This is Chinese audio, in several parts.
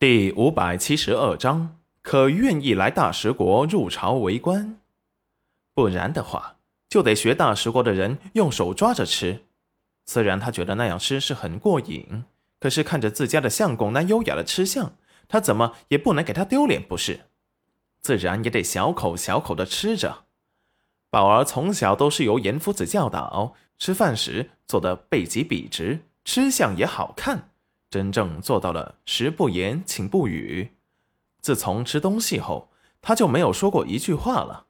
第五百七十二章，可愿意来大食国入朝为官？不然的话，就得学大食国的人用手抓着吃。虽然他觉得那样吃是很过瘾，可是看着自家的相公那优雅的吃相，他怎么也不能给他丢脸，不是？自然也得小口小口的吃着。宝儿从小都是由严夫子教导，吃饭时做的背脊笔直，吃相也好看。真正做到了食不言，寝不语。自从吃东西后，他就没有说过一句话了。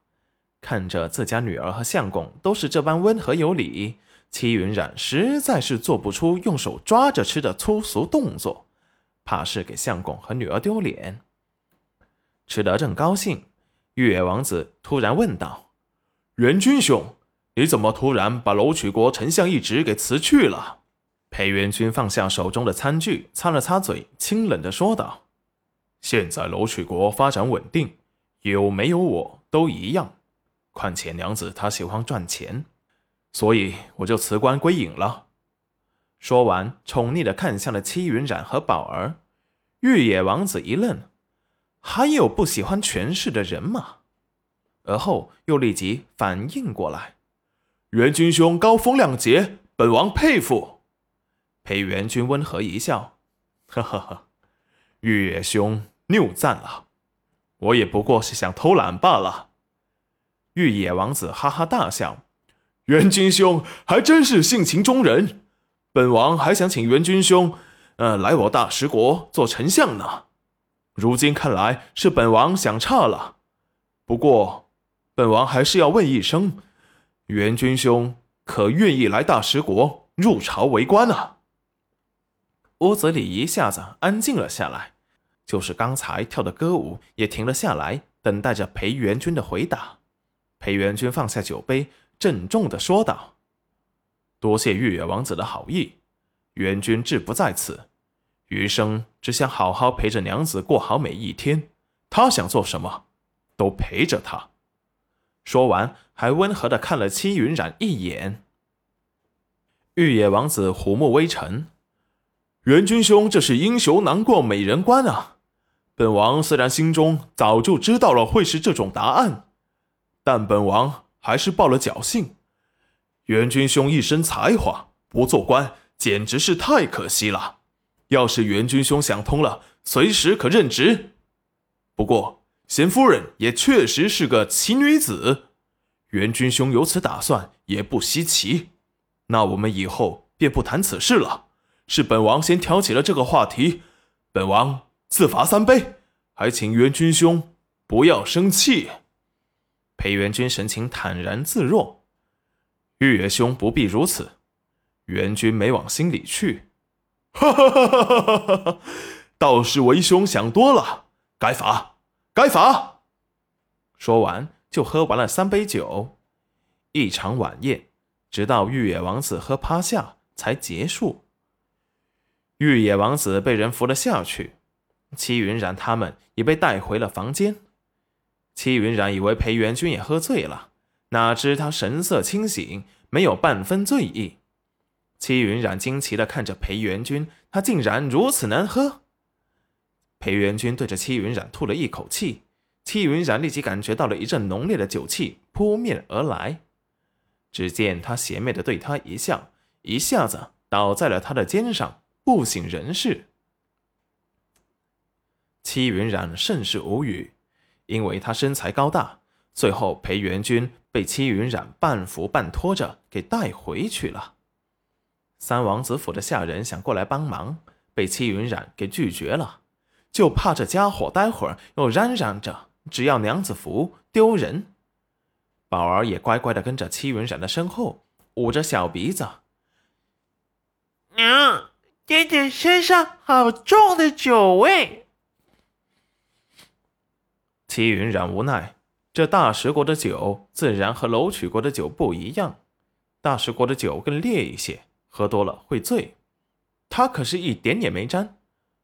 看着自家女儿和相公都是这般温和有礼，戚云染实在是做不出用手抓着吃的粗俗动作，怕是给相公和女儿丢脸。吃得正高兴，玉野王子突然问道：“元君兄，你怎么突然把楼曲国丞相一职给辞去了？”裴元君放下手中的餐具，擦了擦嘴，清冷的说道：“现在楼曲国发展稳定，有没有我都一样。况且娘子她喜欢赚钱，所以我就辞官归隐了。”说完，宠溺的看向了戚云染和宝儿。玉野王子一愣：“还有不喜欢权势的人吗？”而后又立即反应过来：“元君兄高风亮节，本王佩服。”裴元君温和一笑，呵呵呵，玉野兄谬赞了，我也不过是想偷懒罢了。玉野王子哈哈大笑，元君兄还真是性情中人，本王还想请元君兄，呃，来我大食国做丞相呢。如今看来是本王想差了，不过本王还是要问一声，元君兄可愿意来大食国入朝为官啊？屋子里一下子安静了下来，就是刚才跳的歌舞也停了下来，等待着裴元君的回答。裴元君放下酒杯，郑重的说道：“多谢玉野王子的好意，元君志不在此，余生只想好好陪着娘子过好每一天。他想做什么，都陪着他。”说完，还温和的看了戚云染一眼。玉野王子虎目微沉。元君兄，这是英雄难过美人关啊！本王虽然心中早就知道了会是这种答案，但本王还是抱了侥幸。元君兄一身才华，不做官简直是太可惜了。要是元君兄想通了，随时可任职。不过贤夫人也确实是个奇女子，元君兄有此打算也不稀奇。那我们以后便不谈此事了。是本王先挑起了这个话题，本王自罚三杯，还请元君兄不要生气。裴元君神情坦然自若，玉野兄不必如此，元君没往心里去。哈哈哈哈哈哈！倒是为兄想多了，该罚，该罚。说完就喝完了三杯酒，一场晚宴直到玉野王子喝趴下才结束。玉野王子被人扶了下去，戚云染他们也被带回了房间。戚云染以为裴元君也喝醉了，哪知他神色清醒，没有半分醉意。戚云染惊奇地看着裴元君，他竟然如此能喝。裴元君对着戚云染吐了一口气，戚云染立即感觉到了一阵浓烈的酒气扑面而来。只见他邪魅地对他一笑，一下子倒在了他的肩上。不省人事，戚云染甚是无语，因为他身材高大。最后，裴元君被戚云染半扶半拖着给带回去了。三王子府的下人想过来帮忙，被戚云染给拒绝了，就怕这家伙待会儿又嚷嚷着只要娘子服，丢人。宝儿也乖乖的跟着戚云染的身后，捂着小鼻子，娘。点点身上好重的酒味。齐云染无奈，这大食国的酒自然和楼曲国的酒不一样，大食国的酒更烈一些，喝多了会醉。他可是一点也没沾。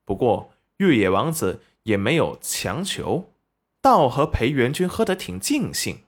不过玉野王子也没有强求，倒和裴元君喝得挺尽兴。